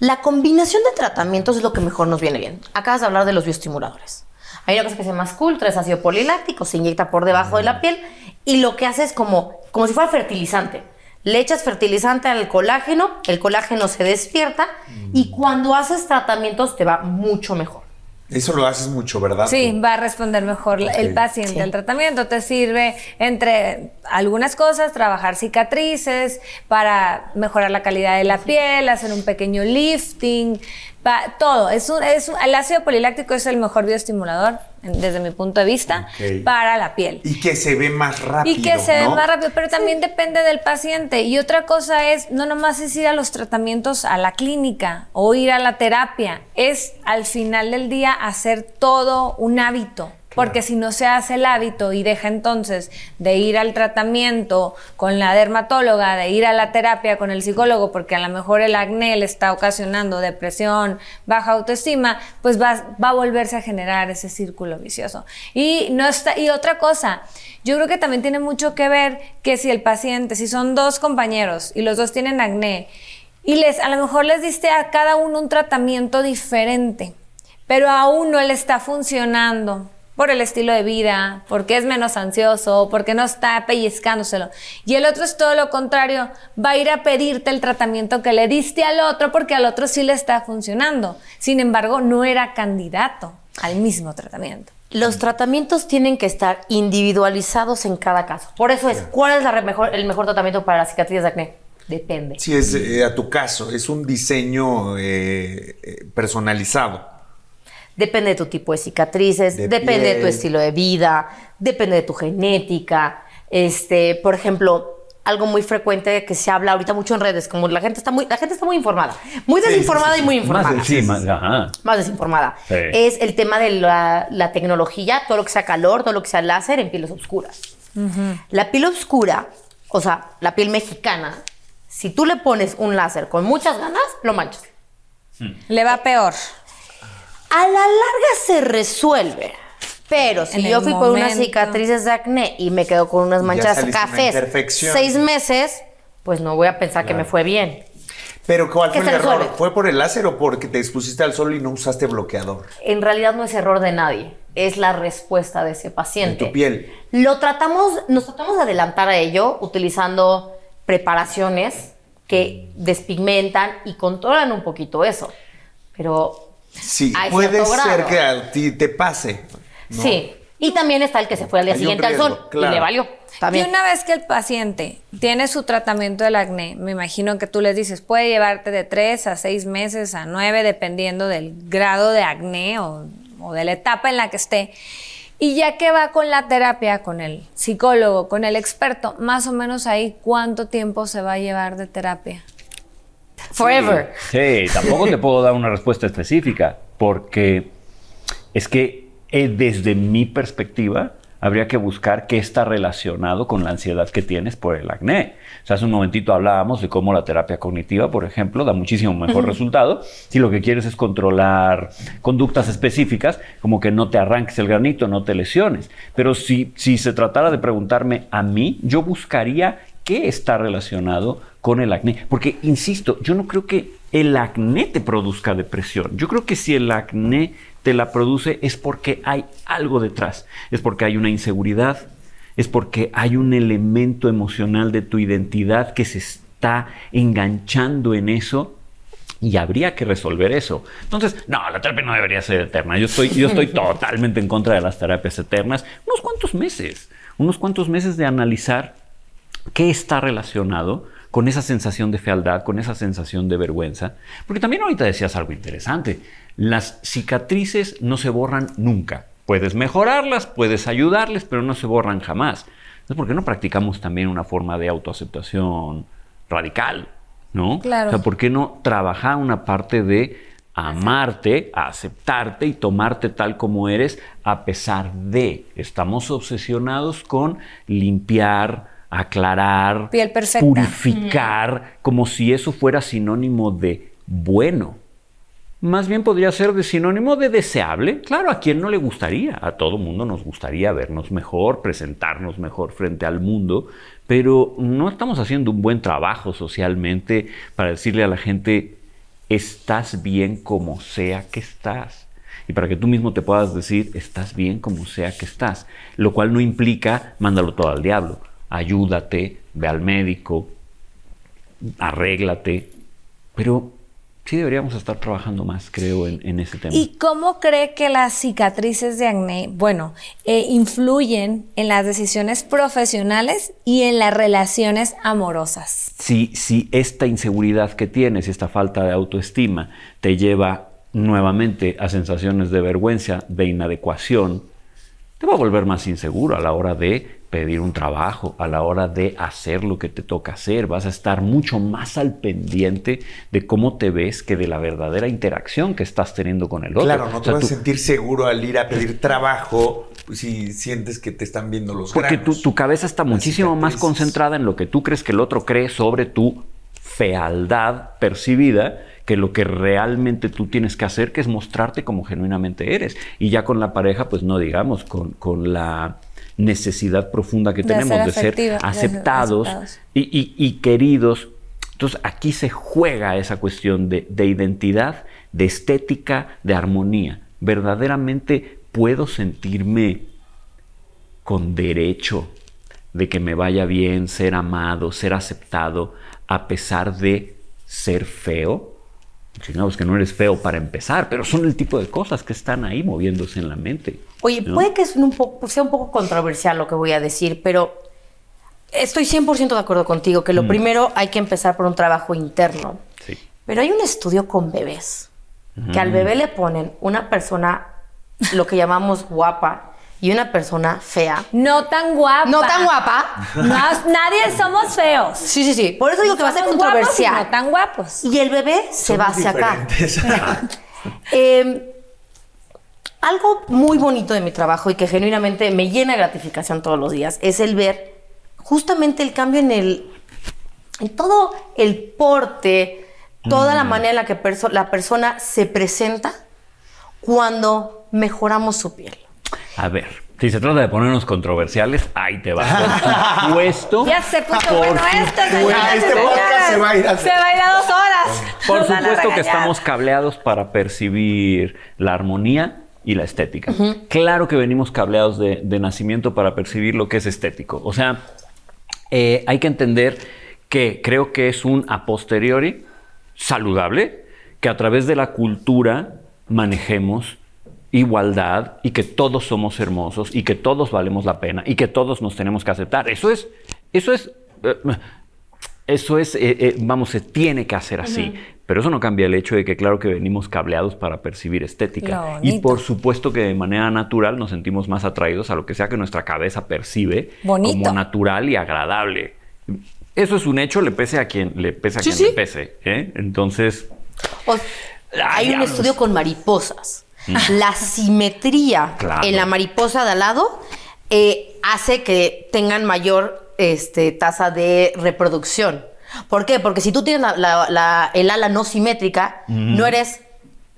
La combinación de tratamientos es lo que mejor nos viene bien. Acabas de hablar de los bioestimuladores. Hay una cosa que se llama Sculptra, es ácido poliláctico, se inyecta por debajo de la piel y lo que hace es como, como si fuera fertilizante. Le echas fertilizante al colágeno, el colágeno se despierta y cuando haces tratamientos te va mucho mejor. Eso lo haces mucho, ¿verdad? Sí, va a responder mejor el paciente. Sí. El tratamiento te sirve entre algunas cosas, trabajar cicatrices para mejorar la calidad de la piel, hacer un pequeño lifting, pa- todo. Es un, es un- el ácido poliláctico es el mejor bioestimulador, en- desde mi punto de vista, para la piel. Y que se ve más rápido. Y que se ve más rápido, pero también depende del paciente. Y otra cosa es, no nomás es ir a los tratamientos a la clínica o ir a la terapia, es al final del día hacer todo un hábito. Porque si no se hace el hábito y deja entonces de ir al tratamiento con la dermatóloga, de ir a la terapia con el psicólogo, porque a lo mejor el acné le está ocasionando depresión, baja autoestima, pues va, va a volverse a generar ese círculo vicioso. Y, no está, y otra cosa, yo creo que también tiene mucho que ver que si el paciente, si son dos compañeros y los dos tienen acné, y les, a lo mejor les diste a cada uno un tratamiento diferente, pero a uno le está funcionando por el estilo de vida, porque es menos ansioso, porque no está pellizcándoselo. Y el otro es todo lo contrario, va a ir a pedirte el tratamiento que le diste al otro porque al otro sí le está funcionando. Sin embargo, no era candidato al mismo tratamiento. Los tratamientos tienen que estar individualizados en cada caso. Por eso es, ¿cuál es la re- mejor, el mejor tratamiento para las cicatrices de acné? Depende. Sí, es eh, a tu caso. Es un diseño eh, eh, personalizado. Depende de tu tipo de cicatrices, De depende de tu piel. estilo de vida, depende de tu genética. Este, por ejemplo, algo muy frecuente que se habla ahorita mucho en redes, como la gente está muy, la gente está muy informada, muy Sí, sí, desinformada sí, y muy sí. informada. Más sí, más, ajá. más desinformada. Sí. Es el tema de la, la tecnología, todo lo que sea calor, todo lo que sea láser en pieles oscuras. La piel oscura, o sea, la piel mexicana, si tú le pones un láser con muchas ganas, lo manchas. Le va peor. A la larga se resuelve. Pero si En yo fui por unas momento. cicatrices de acné y me quedo con unas manchas cafés seis meses, pues no voy a pensar que me fue bien. Pero ¿cuál fue el error? resuelve. ¿Fue por el láser o porque te expusiste al sol y no usaste bloqueador? En realidad no es error de nadie, es la respuesta de ese paciente. En tu piel. Lo tratamos, nos tratamos de adelantar a ello utilizando preparaciones que despigmentan y controlan un poquito eso. Pero Sí, Hay puede ser grado. que a ti te pase. ¿no? sí. Y también está el que se fue al día Hay siguiente al sol claro. y le valió. También. Y una vez que el paciente tiene su tratamiento del acné, me imagino que tú les dices, puede llevarte de 3 a 6 meses a 9, dependiendo del grado de acné o, o de la etapa en la que esté. Y ya que va con la terapia, con el psicólogo, con el experto, más o menos ahí, ¿cuánto tiempo se va a llevar de terapia? Forever. Sí, tampoco te puedo dar una respuesta específica, porque es que eh, desde mi perspectiva habría que buscar qué está relacionado con la ansiedad que tienes por el acné. O sea, hace un momentito hablábamos de cómo la terapia cognitiva, por ejemplo, da muchísimo mejor resultado si lo que quieres es controlar conductas específicas, como que no te arranques el granito, no te lesiones. Pero si, si se tratara de preguntarme a mí, yo buscaría qué está relacionado con el acné. Porque, insisto, yo no creo que el acné te produzca depresión. Yo creo que si el acné te la produce es porque hay algo detrás. Es porque hay una inseguridad, es porque hay un elemento emocional de tu identidad que se está enganchando en eso Y habría que resolver eso. Entonces, no, la terapia no debería ser eterna. Yo estoy, yo estoy totalmente en contra de las terapias eternas. Unos cuantos meses, unos cuantos meses de analizar qué está relacionado con esa sensación de fealdad, con esa sensación de vergüenza. Porque también ahorita decías algo interesante. Las cicatrices no se borran nunca. Puedes mejorarlas, puedes ayudarles, pero no se borran jamás. Entonces, ¿por qué no practicamos también una forma de autoaceptación radical? ¿No? Claro. O sea, ¿por qué no trabajar una parte de amarte, aceptarte y tomarte tal como eres, a pesar de estamos obsesionados con limpiar, aclarar, Piel perfecta. purificar, como si eso fuera sinónimo de bueno. Más bien podría ser de sinónimo de deseable. Claro, a quien no le gustaría. A todo mundo nos gustaría vernos mejor, presentarnos mejor frente al mundo, pero no estamos haciendo un buen trabajo socialmente para decirle a la gente, estás bien como sea que estás. Y para que tú mismo te puedas decir, estás bien como sea que estás. Lo cual no implica, mándalo todo al diablo. Ayúdate, ve al médico, arréglate. Pero sí deberíamos estar trabajando más, creo, en, en ese tema. ¿Y cómo cree que las cicatrices de acné, bueno, eh, influyen en las decisiones profesionales y en las relaciones amorosas? si, si esta inseguridad que tienes, esta falta de autoestima, te lleva nuevamente a sensaciones de vergüenza, de inadecuación, te va a volver más inseguro a la hora de pedir un trabajo, a la hora de hacer lo que te toca hacer. Vas a estar mucho más al pendiente de cómo te ves que de la verdadera interacción que estás teniendo con el otro. Claro, no O te sea, vas a sentir seguro al ir a pedir trabajo si sientes que te están viendo los Porque tu, granos. tu cabeza está muchísimo más concentrada en lo que tú crees que el otro cree sobre tu fealdad percibida que lo que realmente tú tienes que hacer, que es mostrarte como genuinamente eres. Y ya con la pareja, pues no digamos, con, con la necesidad profunda que De tenemos ser de ser de aceptados. Y, y- y queridos. Entonces aquí se juega esa cuestión de, de identidad, de estética, de armonía. Verdaderamente puedo sentirme con derecho de que me vaya bien, ser amado, ser aceptado, a pesar de ser feo. Chingados, que no eres feo para empezar, pero son el tipo de cosas que están ahí moviéndose en la mente. Oye, ¿no? puede que es un poco, sea un poco controversial lo que voy a decir, pero estoy 100% de acuerdo contigo que lo primero hay que empezar por un trabajo interno. Sí. Pero hay un estudio con bebés que al bebé le ponen una persona, lo que llamamos guapa, y una persona fea. No tan guapa. No tan guapa. No, nadie somos feos. Sí, sí, sí. Por eso digo que va a ser controversial. No tan guapos. Y el bebé se va Somos hacia acá. diferentes. Eh, algo muy bonito de mi trabajo y que genuinamente me llena de gratificación todos los días es el ver justamente el cambio en el en todo el porte, toda la manera en la que perso- la persona se presenta cuando mejoramos su piel. A ver, si se trata de ponernos controversiales, ahí te va. Por supuesto. Ya se puso por bueno esto, supuesto- señoras este podcast se va a ir a- Se va a ir a dos horas. Por Nos supuesto que estamos cableados para percibir la armonía y la estética. Claro que venimos cableados de, de nacimiento para percibir lo que es estético. O sea, eh, hay que entender que creo que es un a posteriori saludable que a través de la cultura manejemos igualdad y que todos somos hermosos y que todos valemos la pena y que todos nos tenemos que aceptar. Eso es, eso es, eh, eso es, eh, eh, vamos, se tiene que hacer así. Pero eso no cambia el hecho de que claro que venimos cableados para percibir estética. Y por supuesto que de manera natural nos sentimos más atraídos a lo que sea que nuestra cabeza percibe Bonito. como natural y agradable. Eso es un hecho, le pese a quien le pese a Sí, quien sí. le pese. ¿eh? Entonces, O- hay un estudio con mariposas. La simetría Claro. en la mariposa de al lado eh, hace que tengan mayor este, tasa de reproducción. ¿Por qué? Porque si tú tienes la- la- la- el ala no simétrica, no eres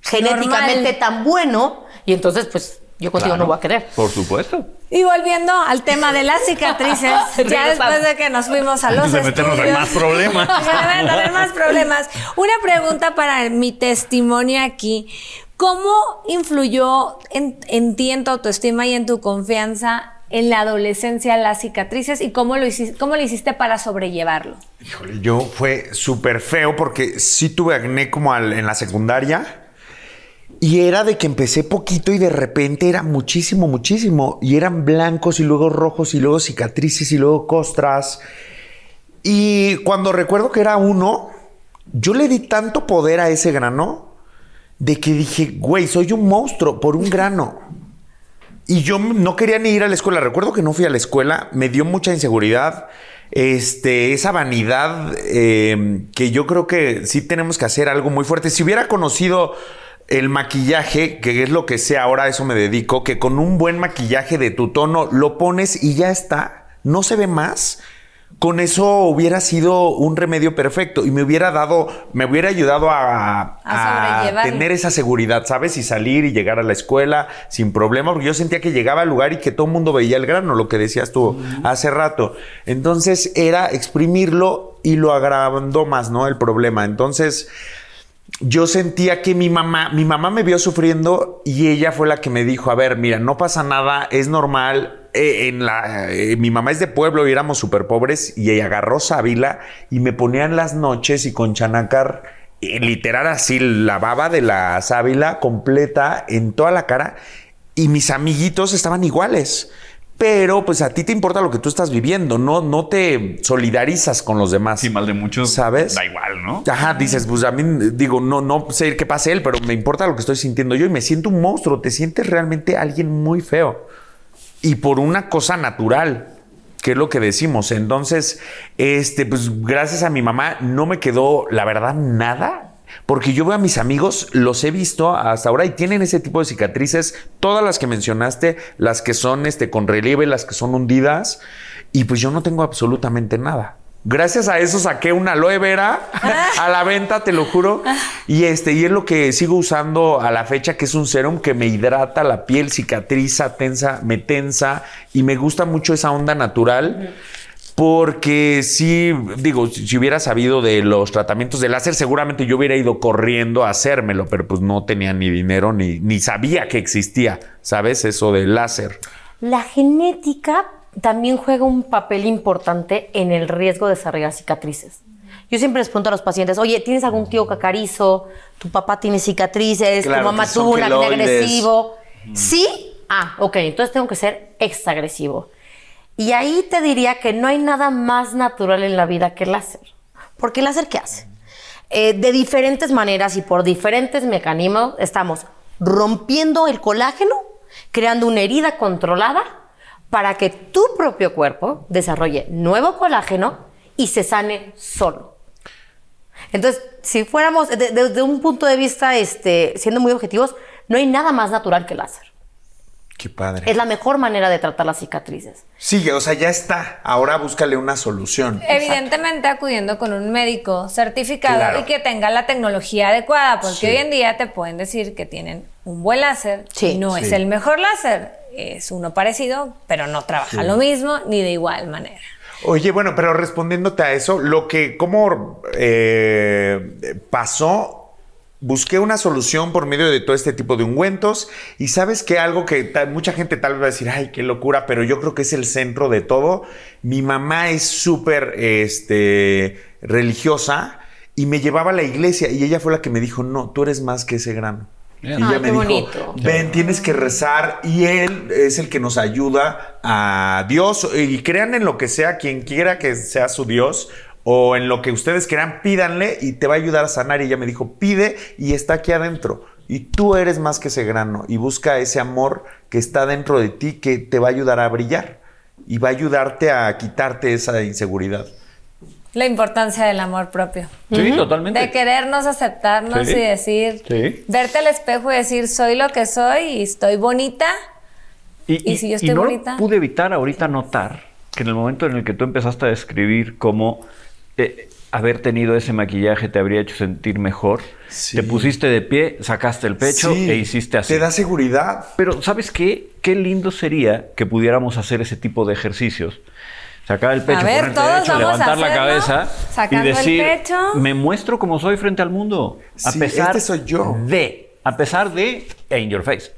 genéticamente Normal. tan bueno y entonces pues yo contigo claro, no voy a querer. Por supuesto. Y volviendo al tema de las cicatrices, ya después de que nos fuimos a los Antes de meternos en más problemas. en más problemas. Una pregunta para mi testimonio aquí. ¿Cómo influyó en, en ti, en tu autoestima y en tu confianza en la adolescencia las cicatrices y cómo lo hiciste, cómo lo hiciste para sobrellevarlo? Híjole, yo fue súper feo porque sí tuve acné como al- en la secundaria. Y era de que empecé poquito y de repente era muchísimo, muchísimo. Y eran blancos y luego rojos y luego cicatrices y luego costras. Y cuando recuerdo que era uno, yo le di tanto poder a ese grano de que dije, güey, soy un monstruo por un grano. Y yo no quería ni ir a la escuela. Recuerdo que no fui a la escuela, me dio mucha inseguridad. Este, esa vanidad eh, que yo creo que sí tenemos que hacer algo muy fuerte. Si hubiera conocido el maquillaje, que es lo que sé ahora, a eso me dedico, que con un buen maquillaje de tu tono lo pones y ya está, no se ve más. Con eso hubiera sido un remedio perfecto y me hubiera dado, me hubiera ayudado a, A a sobrellevarlo. tener esa seguridad, ¿sabes? Y salir y llegar a la escuela sin problema, porque yo sentía que llegaba al lugar y que todo el mundo veía el grano, lo que decías tú hace rato. Entonces era exprimirlo y lo agrandó más, ¿no? El problema. Entonces yo sentía que mi mamá, mi mamá me vio sufriendo y ella fue la que me dijo, a ver, mira, no pasa nada, es normal. Eh, en la, eh, mi mamá es de pueblo y éramos súper pobres y ella agarró sábila y me ponía en las noches y con chanacar, eh, literal así, la baba de la sábila completa en toda la cara y mis amiguitos estaban iguales. Pero pues a ti te importa lo que tú estás viviendo, no, no te solidarizas con los demás. Sí, mal de muchos. ¿Sabes? Da igual, ¿no? Ajá, dices, pues a mí, digo, no, no sé qué pase él, pero me importa lo que estoy sintiendo yo y me siento un monstruo. Te sientes realmente alguien muy feo. Y por una cosa natural, que es lo que decimos. Entonces, este, pues gracias a mi mamá no me quedó, la verdad, nada. Porque yo veo a mis amigos, los he visto hasta ahora y tienen ese tipo de cicatrices, todas las que mencionaste, las que son este, con relieve, las que son hundidas, y pues yo no tengo absolutamente nada. Gracias a eso saqué una aloe vera a la venta, te lo juro. Y este, y es lo que sigo usando a la fecha, que es un serum que me hidrata la piel, cicatriza, tensa, me tensa. Y me gusta mucho esa onda natural. Porque sí, digo, si, si hubiera sabido de los tratamientos de láser, seguramente yo hubiera ido corriendo a hacérmelo, pero pues no tenía ni dinero ni, ni sabía que existía, ¿sabes? Eso del láser. La genética también juega un papel importante en el riesgo de desarrollar cicatrices. Yo siempre les pregunto a los pacientes, oye, ¿tienes algún tío cacarizo? ¿Tu papá tiene cicatrices? Claro, ¿Tu mamá tuvo un acné agresivo? ¿Sí? Ah, ok, entonces tengo que ser extra agresivo. Y ahí te diría que no hay nada más natural en la vida que el láser. Porque el láser, ¿qué hace? Eh, de diferentes maneras y por diferentes mecanismos estamos rompiendo el colágeno, creando una herida controlada para que tu propio cuerpo desarrolle nuevo colágeno y se sane solo. Entonces, si fuéramos de- de- desde un punto de vista, este, siendo muy objetivos, no hay nada más natural que el láser. Qué padre. Es la mejor manera de tratar las cicatrices. Sí, o sea, ya está. Ahora búscale una solución. Evidentemente acudiendo con un médico certificado Claro. y que tenga la tecnología adecuada, porque Sí. hoy en día te pueden decir que tienen un buen láser Sí. y no Sí. es el mejor láser, es uno parecido, pero no trabaja lo mismo ni de igual manera. Oye, bueno, pero respondiéndote a eso, lo que, ¿cómo eh, pasó? Busqué una solución por medio de todo este tipo de ungüentos y sabes que algo que mucha gente tal vez va a decir, ay, qué locura, pero yo creo que es el centro de todo. Mi mamá es súper este, religiosa y me llevaba a la iglesia y ella fue la que me dijo, no, tú eres más que ese grano. Y ella qué me dijo, ven, tienes que rezar y Él es el que nos ayuda a Dios. Y crean en lo que sea, quien quiera que sea su Dios o en lo que ustedes quieran, pídanle y te va a ayudar a sanar. Y ella me dijo, pide y está aquí adentro. Y tú eres más que ese grano y busca ese amor que está dentro de ti que te va a ayudar a brillar y va a ayudarte a quitarte esa inseguridad. La importancia del amor propio. Sí, totalmente. De querernos, aceptarnos Sí. y decir, Sí. verte al espejo y decir, soy lo que soy y estoy bonita. Y si yo estoy no bonita. pude evitar ahorita notar que en el momento en el que tú empezaste a describir cómo eh, haber tenido ese maquillaje te habría hecho sentir mejor, Sí. te pusiste de pie, sacaste el pecho Sí, e hiciste así. Te da seguridad. Pero ¿sabes qué? Qué lindo sería que pudiéramos hacer ese tipo de ejercicios. Sacar el pecho, A ver, ponerte todos derecho, vamos a levantar la cabeza sacando y el decir, pecho. me muestro como soy frente al mundo. A Sí, pesar este soy yo. de, a pesar de, in your face.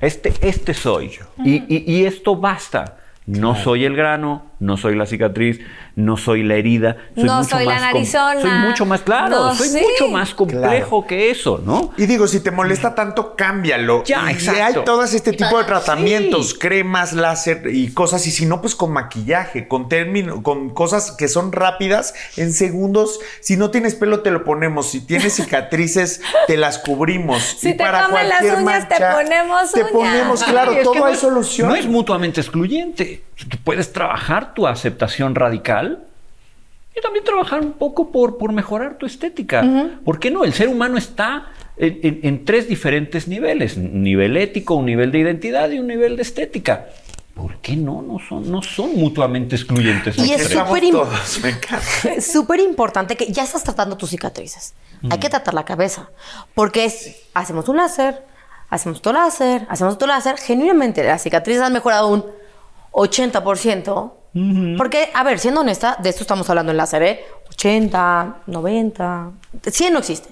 Este, este soy yo. Y, y- y esto basta. No soy el grano, no soy la cicatriz, no soy la herida. Soy No mucho soy la más com- narizona. Soy mucho más claro, No, soy sí. mucho más complejo que eso, ¿no? Y digo, si te molesta tanto, cámbialo. Ya, y exacto. hay todas este tipo de tratamientos, Sí. cremas, láser y cosas. Y si no, pues con maquillaje, con término, con cosas que son rápidas en segundos. Si no tienes pelo, te lo ponemos. Si tienes cicatrices, te las cubrimos. Si Y te para comen las uñas, te ponemos Te uñas. ponemos, claro, Ay, es que todo no hay es- solución. No es mutuamente excluyente. Tú puedes trabajar tu aceptación radical y también trabajar un poco por, por mejorar tu estética. ¿Por qué no? El ser humano está en, en- en tres diferentes niveles. Un nivel ético, un nivel de identidad y un nivel de estética. ¿Por qué no? No son, no son mutuamente excluyentes. Y es súper importante que ya estás tratando tus cicatrices. Hay que tratar la cabeza. Porque es, hacemos un láser, hacemos otro láser, hacemos otro láser. Genuinamente, las cicatrices han mejorado un 80%. Porque, a ver, siendo honesta, de esto estamos hablando en láser, ¿eh? 80, 90, 100 no existe.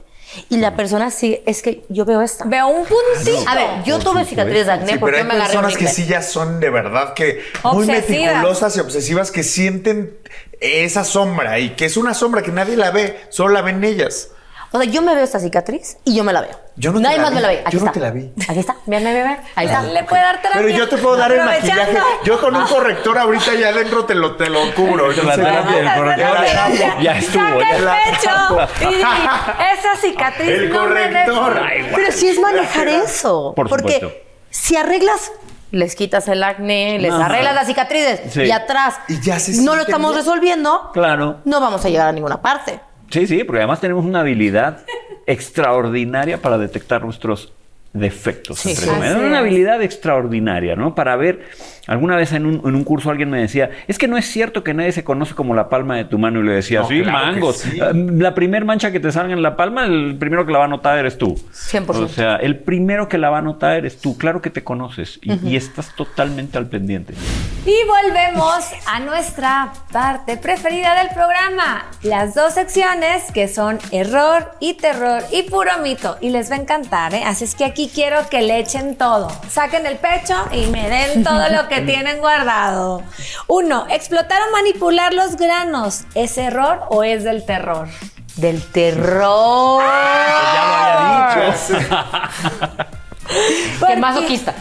Y la persona sí, es que yo veo esta. Veo un puntito. A ver, yo tuve cicatrices de acné Sí, porque pero hay me agarré personas que sí ya son de verdad que muy Obsesivas. meticulosas y obsesivas que sienten esa sombra y que es una sombra que nadie la ve, solo la ven ellas. O sea, yo me veo esta cicatriz y yo me la veo. Yo no te Nadie la más vi. me la ve. Aquí Yo no te la vi. Aquí está. Vean, vean, vean. Ahí está. Le puede dar terapia. Pero yo te puedo dar el maquillaje. Yo con un corrector ahorita ya adentro te lo, te lo cubro. La Entonces, terapia del Vamos a corrector. hacer la. Ya estuvo, Saca ya. el La- pecho. Y, esa cicatriz El corrector. Pero sí es manejar eso. Por porque supuesto. si arreglas, les quitas el acné, les Ajá. arreglas las cicatrices Sí. y atrás Y ya se no lo estamos bien. resolviendo, Claro. no vamos a llegar a ninguna parte. Sí, sí, porque además tenemos una habilidad extraordinaria para detectar nuestros defectos. Sí, entre sí. comillas. Una habilidad extraordinaria, ¿no? Para ver, alguna vez en un, en un curso alguien me decía, es que no es cierto que nadie se conoce como la palma de tu mano y le decía, No, sí, claro mangos. sí. Eh, La primer mancha que te salga en la palma, el primero que la va a notar eres tú. 100%. O sea, el primero que la va a notar eres tú. Claro que te conoces y, y estás totalmente al pendiente. Y volvemos a nuestra parte preferida del programa, las dos secciones que son error y terror y puro mito. Y les va a encantar, ¿eh? Así es que aquí quiero que le echen todo. Saquen el pecho y me den todo lo que tienen guardado. Uno, explotar o manipular los granos. ¿Es error o es del terror? Del terror. Ya lo había dicho. Qué Porque- masoquista.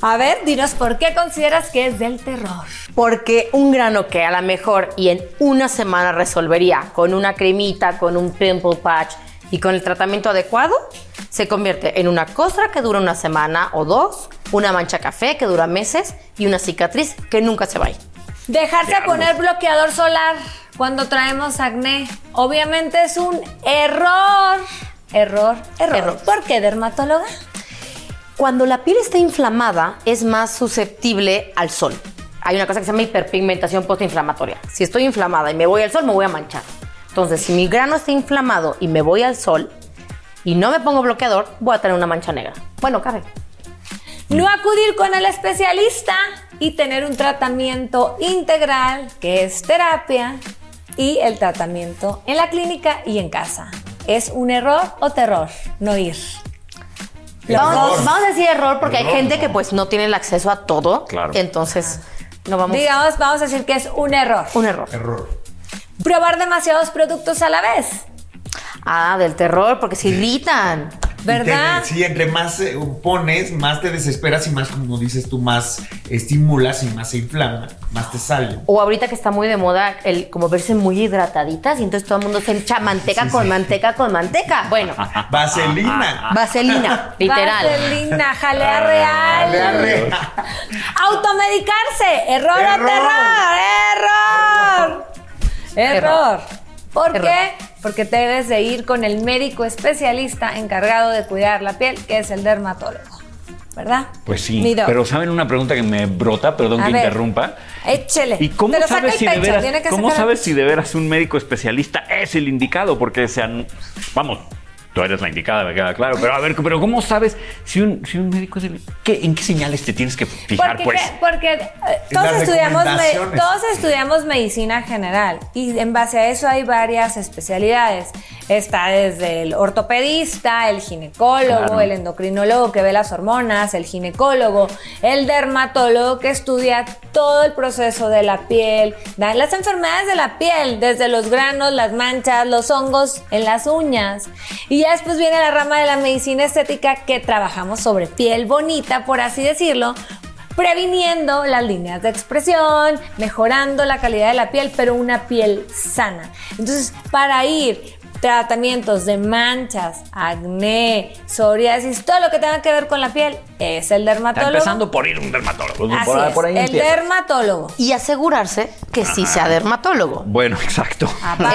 A ver, dinos por qué consideras que es del terror. Porque un grano que a lo mejor y en una semana resolvería con una cremita, con un pimple patch y con el tratamiento adecuado, se convierte en una costra que dura una semana o dos, una mancha café que dura meses y una cicatriz que nunca se va a ir. Dejarse poner bloqueador solar cuando traemos acné. Obviamente es un error. Error, error. Error. ¿Por qué, dermatóloga? Cuando la piel está inflamada, es más susceptible al sol. Hay una cosa que se llama hiperpigmentación postinflamatoria. Si estoy inflamada y me voy al sol, me voy a manchar. Entonces, si mi grano está inflamado y me voy al sol y no me pongo bloqueador, voy a tener una mancha negra. Bueno, cabe. No acudir con el especialista y tener un tratamiento integral, que es terapia, y el tratamiento en la clínica y en casa. ¿Es un error o terror no ir? Vamos, vamos a decir error porque hay gente que pues no tiene el acceso a todo. Claro. Entonces, no vamos Digamos, vamos a decir que es un error. un error. Error. Probar demasiados productos a la vez, Ah, del terror porque se irritan. ¿verdad? Sí, entre más eh, pones, más te desesperas y más, como dices tú, más estimulas y más se inflama, más te sale. O ahorita que está muy de moda el como verse muy hidrataditas y entonces todo el mundo se echa manteca con manteca con manteca. Bueno, Vaselina. vaselina, literal. Vaselina, jalea real. Dale, dale. Automedicarse, error, Error. o terror, error. Error. ¿Por Error. qué? Porque te debes de ir con el médico especialista encargado de cuidar la piel, que es el dermatólogo. ¿Verdad? Pues sí, pero ¿saben una pregunta que me brota? Perdón A que ver, interrumpa. Échele. ¿Y cómo sabes si de pecho, veras, tiene que cómo sacar sabes si de veras un médico especialista es el indicado? Porque sean, vamos, tú eres la indicada, me queda claro. Pero a ver, pero ¿cómo sabes si un, si un médico es el- ¿qué- ¿En qué señales te tienes que fijar, Porque, pues? porque, eh, todos, estudiamos me- todos estudiamos medicina general y en base a eso hay varias especialidades. Está desde el ortopedista, el ginecólogo, Claro. el endocrinólogo que ve las hormonas, el ginecólogo, el dermatólogo que estudia todo el proceso de la piel, las enfermedades de la piel, desde los granos, las manchas, los hongos en las uñas. Y ya después viene la rama de la medicina estética que trabajamos sobre piel bonita, por así decirlo, previniendo las líneas de expresión, mejorando la calidad de la piel, pero una piel sana. Entonces, para ir tratamientos de manchas, acné, psoriasis, todo lo que tenga que ver con la piel, es el Está dermatólogo. empezando por ir un dermatólogo. Así por, ahí- es, por ahí el empieza. dermatólogo. Y asegurarse que sí sea dermatólogo. Bueno, exacto.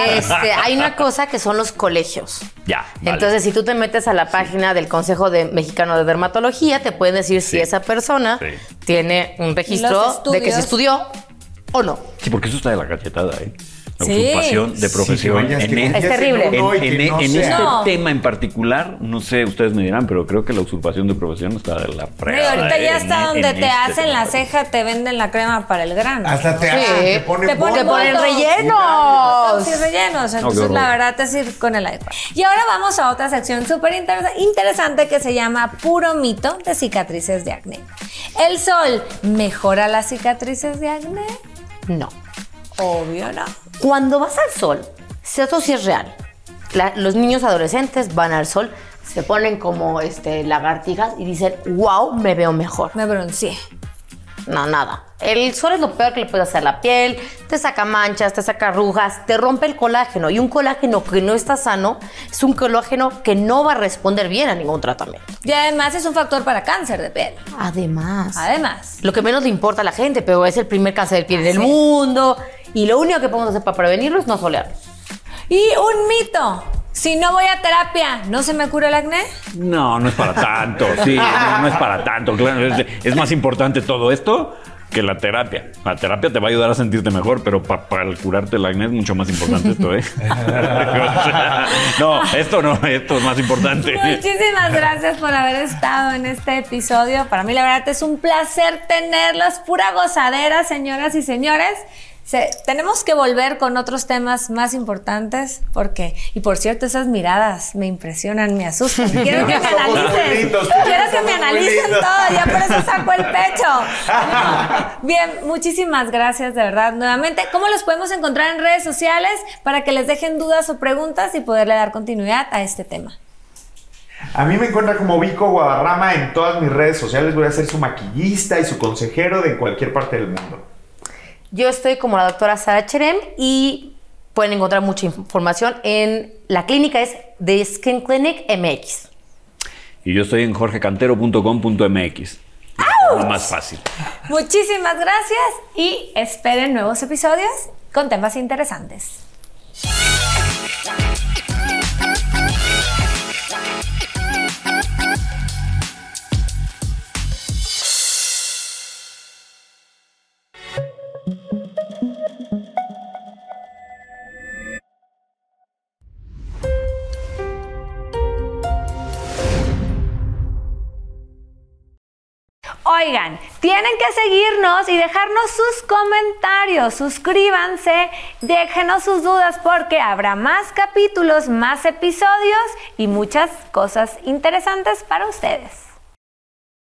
Este, hay una cosa que son los colegios. Ya. vale. Entonces, si tú te metes a la página del Consejo de Mexicano de Dermatología, te pueden decir si esa persona Sí. tiene un registro de que se estudió o no. Sí, porque eso está de la cachetada, ¿eh? La Sí. usurpación de Sí, profesión. oye, es en el- Es terrible. En, No, y que en- no en sea. este No. tema en particular, no sé, ustedes me dirán, pero creo que la usurpación de profesión está de la y fregada. ahorita ya está en donde te este hacen la ceja, te venden la crema para el grano. Hasta te, Sí. te ponen Te ponen Te ponen rellenos. Sí, rellenos. No, Entonces, la verdad es ir con el iPad. Y ahora vamos a otra sección súper interesa- interesante que se llama Puro mito de cicatrices de acné. ¿El sol mejora las cicatrices de acné? No. Obvio no. Cuando vas al sol, si esto sí es real. La- los niños adolescentes van al sol, se ponen como este, lagartijas y dicen, wow, me veo mejor. Me bronceé. No, nada. El sol es lo peor que le puede hacer a la piel, te saca manchas, te saca arrugas, te rompe el colágeno. Y un colágeno que no está sano es un colágeno que no va a responder bien a ningún tratamiento. Y además es un factor para cáncer de piel. Además, Además. lo que menos le importa a la gente, pero es el primer cáncer de piel del sí. mundo. Y lo único que podemos hacer para prevenirlo es no solearnos. Y un mito. Si no voy a terapia, ¿no se me cura el acné? No, no es para tanto, sí, no, no es para tanto. Claro, es, es más importante todo esto que la terapia. La terapia te va a ayudar a sentirte mejor, pero pa- para curarte el acné es mucho más importante esto, ¿eh? No, esto no, esto es más importante. Muchísimas gracias por haber estado en este episodio. Para mí, la verdad, es un placer tenerlas. Pura gozadera, señoras y señores. Se- tenemos que volver con otros temas más importantes porque, y por cierto, esas miradas me impresionan, me asustan. Quiero que me analicen. lindos, Quiero que me analicen todo. Ya por eso saco el pecho. Bien, muchísimas gracias de verdad nuevamente. ¿Cómo los podemos encontrar en redes sociales para que les dejen dudas o preguntas y poderle dar continuidad a este tema? A mí me encuentra como Vico Guadarrama en todas mis redes sociales. Voy a ser su maquillista y su consejero de cualquier parte del mundo. Yo estoy como la doctora Sara Cherem y pueden encontrar mucha información en la clínica es The Skin Clinic MX. Y yo estoy en jorgecantero.com.mx. Más fácil. Muchísimas gracias y esperen nuevos episodios con temas interesantes. Oigan, tienen que seguirnos y dejarnos sus comentarios. Suscríbanse, déjenos sus dudas porque habrá más capítulos, más episodios y muchas cosas interesantes para ustedes.